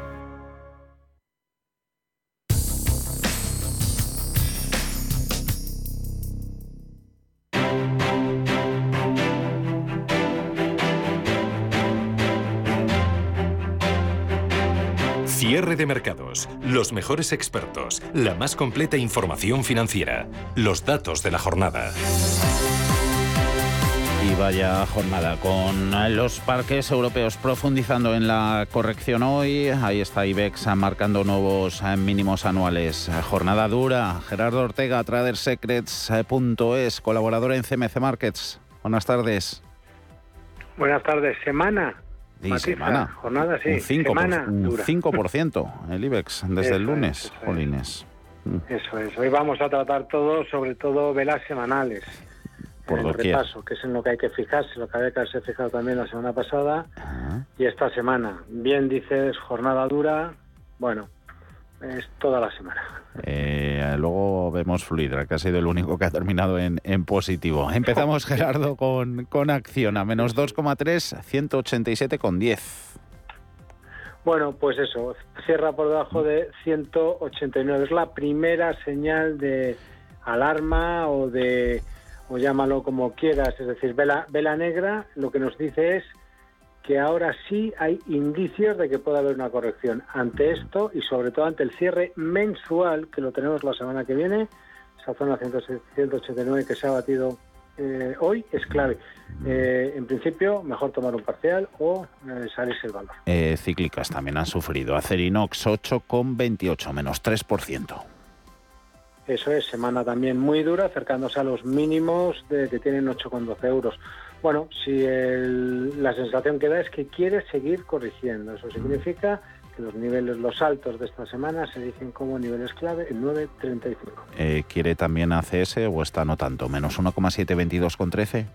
Cierre de mercados, los mejores expertos, la más completa información financiera, los datos de la jornada. Y vaya jornada con los parques europeos profundizando en la corrección hoy. Ahí está IBEX marcando nuevos mínimos anuales. Jornada dura. Gerardo Ortega, tradersecrets.es, colaborador en CMC Markets. Buenas tardes. Buenas tardes. Semana y semana. Jornada, sí. Un 5%, semana un dura. 5% el IBEX desde Eso el es, lunes, eso es. Jolines. Eso es. Hoy vamos a tratar todo, sobre todo velas semanales. Por el doquier. repaso, que es en lo que hay que fijarse, lo que había que haberse fijado también la semana pasada y esta semana. Bien dices, jornada dura, bueno, es toda la semana. Eh, luego vemos Fluidra, que ha sido el único que ha terminado en, en positivo. Empezamos, Gerardo, con, con acción a menos 2,3, 187,10. Bueno, pues eso, cierra por debajo de 189. Es la primera señal de alarma o de, o llámalo como quieras, es decir, vela, vela negra, lo que nos dice es que ahora sí hay indicios de que puede haber una corrección. Ante esto y sobre todo ante el cierre mensual, que lo tenemos la semana que viene, esa zona 189 que se ha batido eh, hoy es clave. Eh, en principio, mejor tomar un parcial o eh, salirse el valor. Cíclicas también han sufrido. Acerinox 8,28, menos 3%. Eso es, semana también muy dura, acercándose a los mínimos de que tienen 8,12 euros. Bueno, si el- la sensación que da es que quiere seguir corrigiendo, eso significa que los niveles, los altos de esta semana se dicen como niveles clave en 9,35. Eh, ¿Quiere también ACS o está no tanto? Menos 1,722,13.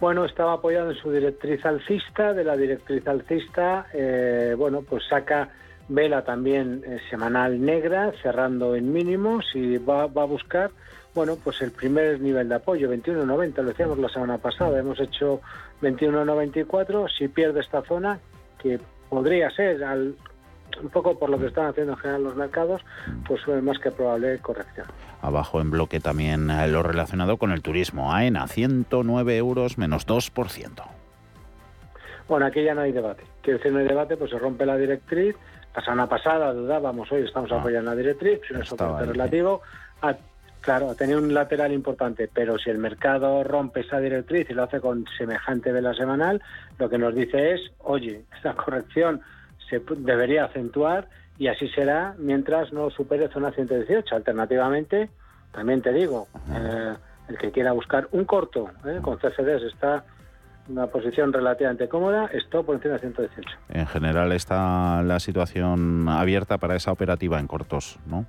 Bueno, estaba apoyado en su directriz alcista, de la directriz alcista, eh, bueno, pues saca vela también eh, semanal negra, cerrando en mínimos y va, va a buscar, bueno, pues el primer nivel de apoyo, 21.90, lo decíamos la semana pasada, hemos hecho 21.94, si pierde esta zona, que podría ser al, un poco por lo que están haciendo en general los mercados, pues es más que probable corrección. Abajo en bloque también eh, lo relacionado con el turismo. AENA, 109 euros, menos 2%. Bueno, aquí ya no hay debate. Quiero decir, no hay debate, pues se rompe la directriz. La semana pasada dudábamos, hoy estamos apoyando la directriz, es un soporte relativo. Ha- claro, ha tenido un lateral importante, pero si el mercado rompe esa directriz y lo hace con semejante vela semanal, lo que nos dice es, oye, esta corrección se debería acentuar y así será mientras no supere zona 118. Alternativamente, también te digo, eh, el que quiera buscar un corto eh, con CFDs está en una posición relativamente cómoda, esto por encima de 118. En general está la situación abierta para esa operativa en cortos, ¿no?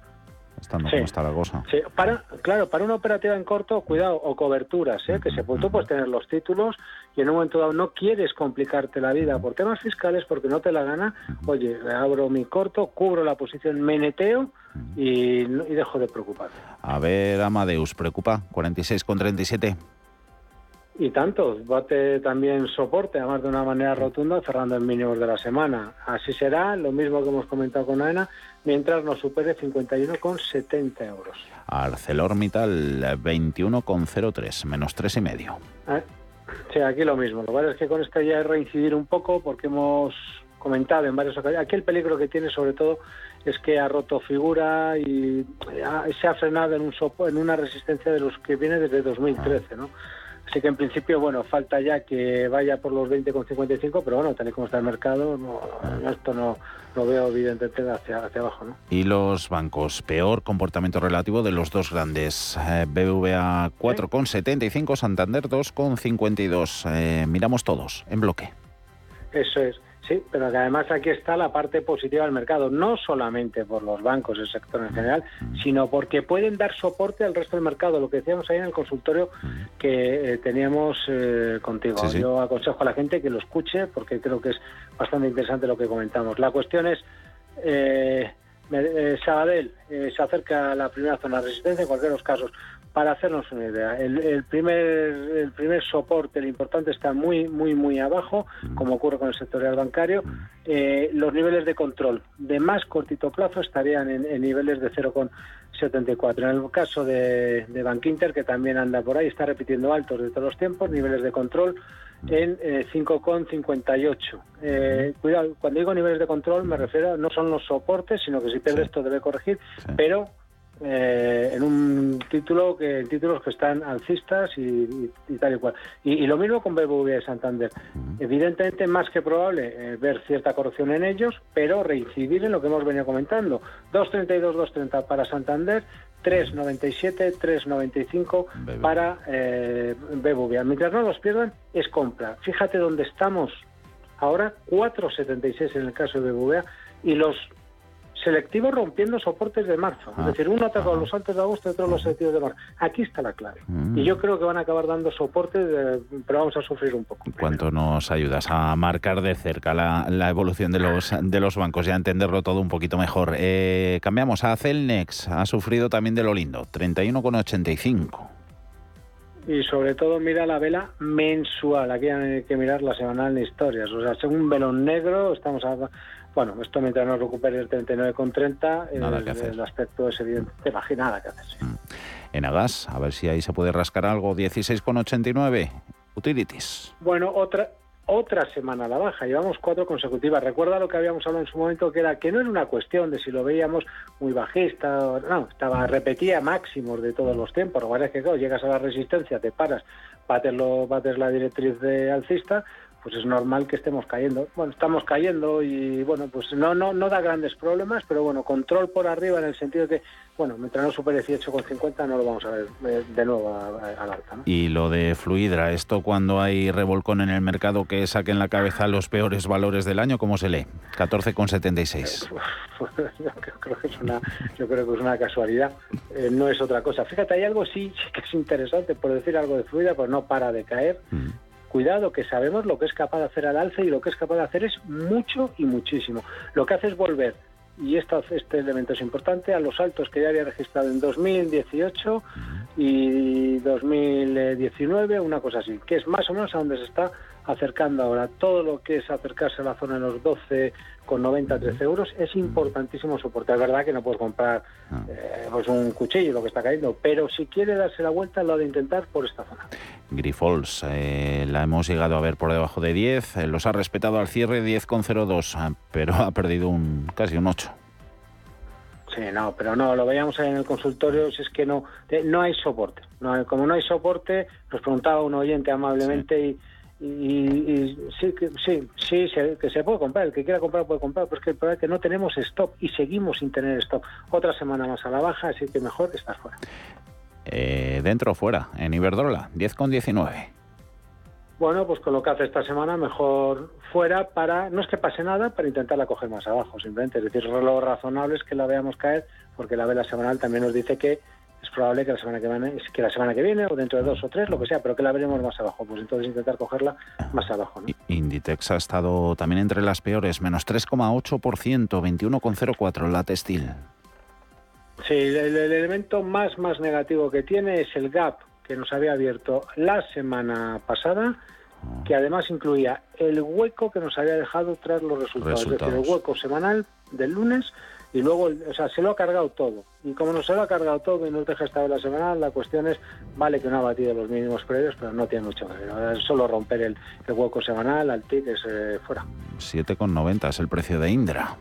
Estando Sí. como está la cosa. Sí, para, claro, para una operativa en corto, cuidado, o coberturas, ¿eh? que se, tú puedes tener los títulos y en un momento dado no quieres complicarte la vida por temas fiscales porque no te la gana. Oye, abro mi corto, cubro la posición, meneteo y, y dejo de preocuparme. A ver, Amadeus, preocupa, 46,37. Y tanto, bate también soporte, además de una manera rotunda, cerrando en mínimos de la semana. Así será, lo mismo que hemos comentado con AENA, mientras nos supere 51,70 euros. ArcelorMittal, 21,03, menos 3,5. Ah, Sí, aquí lo mismo. Lo que pasa es que con esto ya es reincidir un poco porque hemos comentado en varias ocasiones. Aquí el peligro que tiene sobre todo es que ha roto figura y se ha frenado en, un sopo- en una resistencia de los que viene desde 2013, ¿no? Así que en principio, bueno, falta ya que vaya por los 20,55, pero bueno, tal y como está el mercado, no, esto no lo veo evidentemente hacia, hacia abajo, ¿no? Y los bancos, peor comportamiento relativo de los dos grandes. Eh, BBVA 4,75, Santander 2,52. Eh, miramos todos, en bloque. Eso es. Sí, pero que además aquí está la parte positiva del mercado, no solamente por los bancos, el sector en general, sino porque pueden dar soporte al resto del mercado, lo que decíamos ahí en el consultorio que eh, teníamos eh, contigo. Yo aconsejo a la gente que lo escuche porque creo que es bastante interesante lo que comentamos. La cuestión es, eh, eh Sabadell se acerca a la primera zona de resistencia en cualquier de los casos. Para hacernos una idea, el, primer, el primer soporte, el importante, está muy, muy, muy abajo, como ocurre con el sectorial bancario. Eh, los niveles de control de más cortito plazo estarían en, niveles de 0,74. En el caso de, de Bank Inter, que también anda por ahí, está repitiendo altos de todos los tiempos, niveles de control en 5,58. Eh, eh, cuidado, cuando digo niveles de control me refiero, no son los soportes, sino que si pierde esto debe corregir, pero eh, en un título que en títulos que están alcistas y, tal y cual. Y, lo mismo con BBVA y Santander. Evidentemente, más que probable eh, ver cierta corrección en ellos, pero reincidir en lo que hemos venido comentando. 2.32, 2.30 para Santander, 3.97, 3.95 para eh, BBVA. Mientras no los pierdan, es compra. Fíjate dónde estamos ahora, 4.76 en el caso de BBVA, y los selectivo rompiendo soportes de marzo. es ah. decir, uno atacó los altos de agosto y otro los selectivos de marzo. Aquí está la clave. Mm. Y yo creo que van a acabar dando soportes, pero vamos a sufrir un poco. ¿Cuánto nos ayudas a marcar de cerca la, evolución de los, de los bancos y a entenderlo todo un poquito mejor? Eh, cambiamos a Celnex. Ha sufrido también de lo lindo, 31,85 y sobre todo mira la vela mensual. Aquí hay que mirar la semanal de historias. O sea, según un velón negro, estamos a, bueno, esto mientras no recupere el 39,30, el, el aspecto es evidente. *laughs* Te imaginas nada que hacer. Mm. En Agas, a ver si ahí se puede rascar algo. 16,89. Utilities. Bueno, otra, otra semana a la baja, llevamos cuatro consecutivas. Recuerda lo que habíamos hablado en su momento, que era que no era una cuestión de si lo veíamos muy bajista, no, estaba repetía máximos de todos los tiempos. Lo que es que claro, llegas a la resistencia, te paras, bates, lo, bates la directriz de alcista, pues es normal que estemos cayendo. Bueno, estamos cayendo y bueno, pues no no no da grandes problemas, pero bueno, control por arriba en el sentido de que, bueno, mientras no supere 18,50 no lo vamos a ver eh, de nuevo al alta. Y lo de Fluidra, esto cuando hay revolcón en el mercado que saquen la cabeza los peores valores del año, ¿cómo se lee? 14,76. *laughs* yo creo que es una, yo creo que es una casualidad, eh, no es otra cosa. Fíjate, hay algo sí, que es interesante, por decir algo de Fluidra, pues no para de caer. Mm cuidado, que sabemos lo que es capaz de hacer al alza y lo que es capaz de hacer es mucho y muchísimo. Lo que hace es volver, y este elemento es importante, a los altos que ya había registrado en 2018 y 2019, una cosa así, que es más o menos a donde se está acercando ahora. Todo lo que es acercarse a la zona de los 12 con 90 13 euros es importantísimo soporte. Es verdad que no puedes comprar ah. eh, pues un cuchillo, lo que está cayendo, pero si quiere darse la vuelta, lo ha de intentar por esta zona. Grifols, eh, la hemos llegado a ver por debajo de 10, eh, los ha respetado al cierre 10,02, ah, pero ha perdido un casi un 8. Sí, no, pero no, lo veíamos ahí en el consultorio, si es que no, no hay soporte. No, como no hay soporte, nos preguntaba un oyente amablemente y y, sí, que, sí, sí, que se puede comprar, el que quiera comprar puede comprar, pero es que el problema es que no tenemos stop y seguimos sin tener stop. Otra semana más a la baja, así que mejor estar fuera. Eh, ¿Dentro o fuera? En Iberdrola, 10,19. Bueno, pues con lo que hace esta semana, mejor fuera para, no es que pase nada, para intentarla coger más abajo, simplemente. Es decir, lo razonable es que la veamos caer, porque la vela semanal también nos dice que es probable que la semana que viene, que la semana que viene o dentro de dos o tres, lo que sea, pero que la veremos más abajo. Pues entonces intentar cogerla más abajo. Inditex ha estado también entre las peores, menos 3,8%, 21,04 la textil. Sí, el, elemento más, más negativo que tiene es el gap que nos había abierto la semana pasada, que además incluía el hueco que nos había dejado tras los resultados, es decir, el hueco semanal del lunes y luego, o sea, se lo ha cargado todo. Y como no se lo ha cargado todo y no deja esta la semana, la cuestión es, vale que no ha batido los mínimos previos, pero no tiene mucho que ver. Es solo romper el, hueco semanal, al TIC es eh, fuera. 7,90 es el precio de Indra.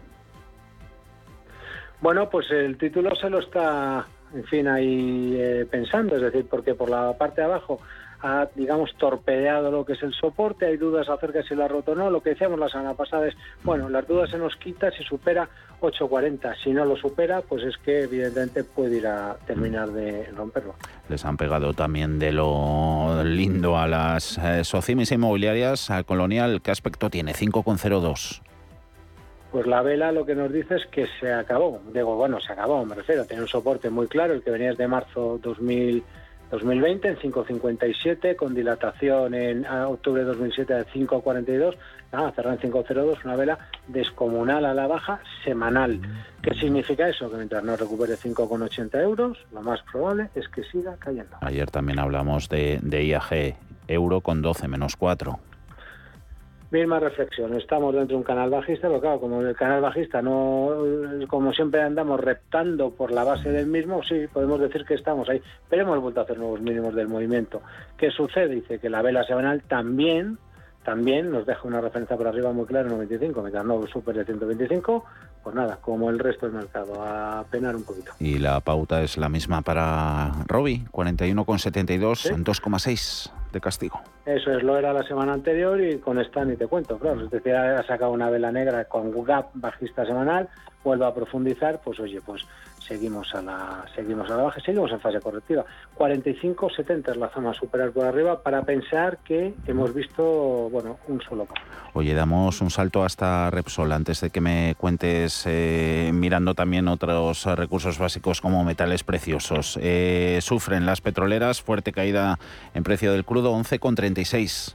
Bueno, pues el título se lo está, en fin, ahí eh, pensando, es decir, porque por la parte de abajo ha, digamos, torpedeado lo que es el soporte, hay dudas acerca de si lo ha roto o no, lo que decíamos la semana pasada es, bueno, las dudas se nos quita si supera 8.40, si no lo supera, pues es que evidentemente puede ir a terminar de romperlo. Les han pegado también de lo lindo a las eh, socimis inmobiliarias, a Colonial, ¿qué aspecto tiene? 5,02. Pues la vela lo que nos dice es que se acabó. Digo, bueno, se acabó, me refiero. Tiene un soporte muy claro, el que venía de marzo 2000, 2020 en 5.57, con dilatación en octubre de 2007 de 5.42. Nada, cerró en 5.02, una vela descomunal a la baja semanal. ¿Qué significa eso? Que mientras no recupere 5,80 euros, lo más probable es que siga cayendo. Ayer también hablamos de, de IAG, euro con 12 menos 4. Misma reflexión, estamos dentro de un canal bajista, pero claro, como el canal bajista no, como siempre andamos reptando por la base del mismo, sí, podemos decir que estamos ahí, pero hemos vuelto a hacer nuevos mínimos del movimiento. ¿Qué sucede? Dice que la vela semanal también, también nos deja una referencia por arriba muy clara en 95, mientras no super de 125, pues nada, como el resto del mercado, a penar un poquito. Y la pauta es la misma para Robi, 41,72 en 2,6 de castigo. Eso es, lo era la semana anterior y con esta ni te cuento, claro. Es decir, ha sacado una vela negra con gap bajista semanal, vuelve a profundizar, pues oye, pues seguimos a la seguimos a la baja, seguimos en fase correctiva. 45-70 es la zona a superar por arriba para pensar que hemos visto, bueno, un solo paso. Oye, damos un salto hasta Repsol antes de que me cuentes eh, mirando también otros recursos básicos como metales preciosos. Eh, sufren las petroleras, fuerte caída en precio del crudo, 11,36.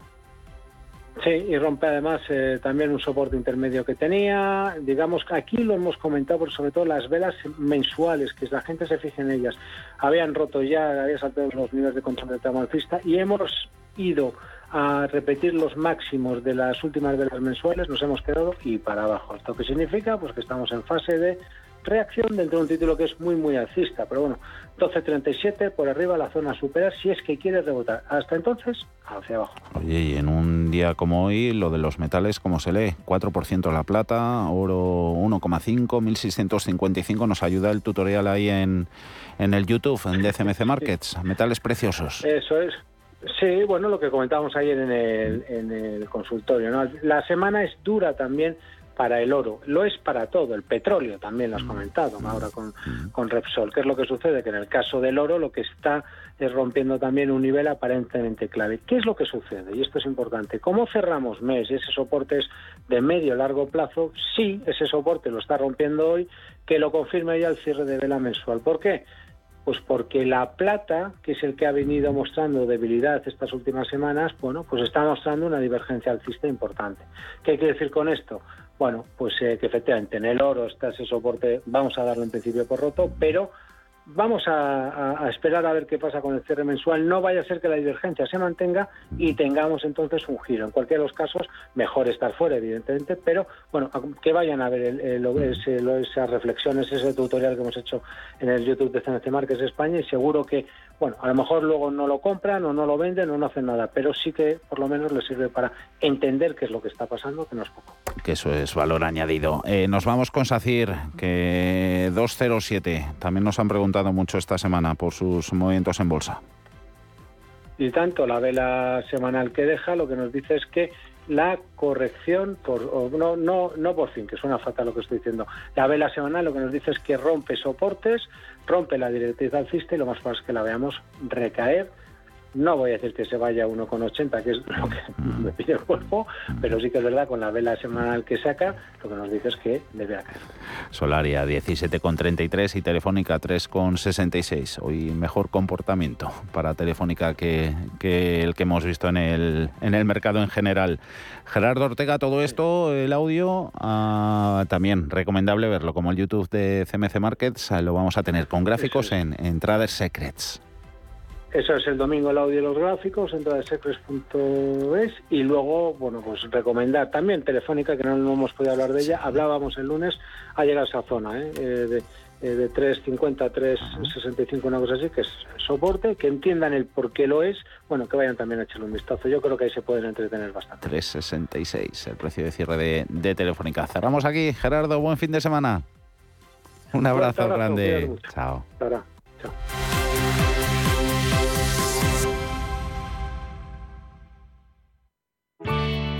Sí, y rompe además eh, también un soporte intermedio que tenía. Digamos aquí lo hemos comentado, por sobre todo las velas mensuales, que la gente se fije en ellas. Habían roto ya, había saltado los niveles de control de alcista y hemos ido a repetir los máximos de las últimas velas mensuales, nos hemos quedado y para abajo. ¿Esto qué significa? Pues que estamos en fase de reacción dentro de un título que es muy, muy alcista. Pero bueno, 12.37 por arriba la zona supera si es que quiere rebotar. Hasta entonces, hacia abajo. Oye, y en un día como hoy, lo de los metales, ¿cómo se lee? 4% la plata, oro 1,5, 1.655. Nos ayuda el tutorial ahí en, en el YouTube, en DCMC Markets. Metales preciosos. Eso es. Sí, bueno, lo que comentábamos ayer en el, en el consultorio. ¿no? La semana es dura también para el oro, lo es para todo, el petróleo también lo has comentado ahora con, con Repsol. ¿Qué es lo que sucede? Que en el caso del oro lo que está es rompiendo también un nivel aparentemente clave. ¿Qué es lo que sucede? Y esto es importante. ¿Cómo cerramos mes y ese soporte es de medio largo plazo? Sí, ese soporte lo está rompiendo hoy, que lo confirme ya el cierre de vela mensual. ¿Por qué? Pues porque la plata, que es el que ha venido mostrando debilidad estas últimas semanas, bueno, pues está mostrando una divergencia alcista importante. ¿Qué quiere decir con esto? Bueno, pues eh, que efectivamente en el oro está ese soporte, vamos a darlo en principio por roto, pero vamos a, esperar a ver qué pasa con el cierre mensual. No vaya a ser que la divergencia se mantenga y tengamos entonces un giro. En cualquiera de los casos, mejor estar fuera, evidentemente, pero bueno, que vayan a ver el, esas reflexiones, ese tutorial que hemos hecho en el YouTube de CNC Marques España y seguro que, bueno, a lo mejor luego no lo compran o no lo venden o no hacen nada, pero sí que por lo menos les sirve para entender qué es lo que está pasando, que no es poco. Que eso es valor añadido. Eh, nos vamos con SACIR, que 207. También nos han preguntado mucho esta semana por sus movimientos en bolsa. Y tanto la vela semanal que deja lo que nos dice es que la corrección, por, no, no, no por fin, que suena fatal lo que estoy diciendo, la vela semanal lo que nos dice es que rompe soportes, rompe la directriz alcista y lo más fácil es que la veamos recaer no voy a decir que se vaya a 1,80, que es lo que me pide el cuerpo, pero sí que es verdad, con la vela semanal que saca, lo que nos dice es que debe caer. Solaria 17,33 y Telefónica 3,66. Hoy mejor comportamiento para Telefónica que, el que hemos visto en el, en el mercado en general. Gerardo Ortega, todo esto, el audio, ah, también recomendable verlo, como el YouTube de CMC Markets, lo vamos a tener con gráficos en, en Trader Secrets. Eso es el domingo el audio y los gráficos, entrada de secrets.es y luego, bueno, pues recomendar también Telefónica, que no, hemos podido hablar de ella, hablábamos el lunes, ha llegado a esa zona ¿eh? eh de, eh, de 3.50 3.65, una cosa así, que es soporte, que entiendan el por qué lo es, bueno, que vayan también a echarle un vistazo. Yo creo que ahí se pueden entretener bastante. 3.66, el precio de cierre de, de Telefónica. Cerramos aquí. Gerardo, buen fin de semana. Un abrazo, grande. Chao. Chao.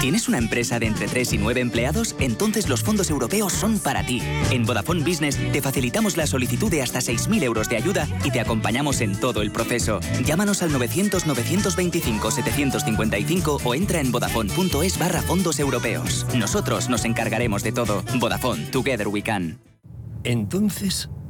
¿Tienes una empresa de entre 3 y 9 empleados? Entonces los fondos europeos son para ti. En Vodafone Business te facilitamos la solicitud de hasta 6.000 euros de ayuda y te acompañamos en todo el proceso. Llámanos al 900-925-755 o entra en vodafone.es barra fondos europeos. Nosotros nos encargaremos de todo. Vodafone, Together We Can. Entonces,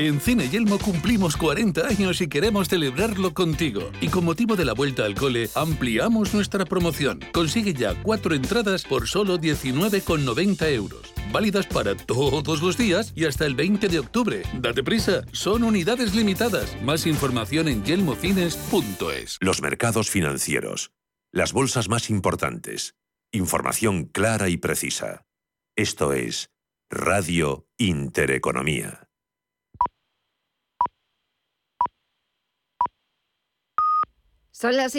En Cine Yelmo cumplimos 40 años y queremos celebrarlo contigo. Y con motivo de la vuelta al cole, ampliamos nuestra promoción. Consigue ya cuatro entradas por solo 19,90 euros. Válidas para todos los días y hasta el 20 de octubre. Date prisa, son unidades limitadas. Más información en yelmocines.es. Los mercados financieros. Las bolsas más importantes. Información clara y precisa. Esto es Radio Intereconomía. Son las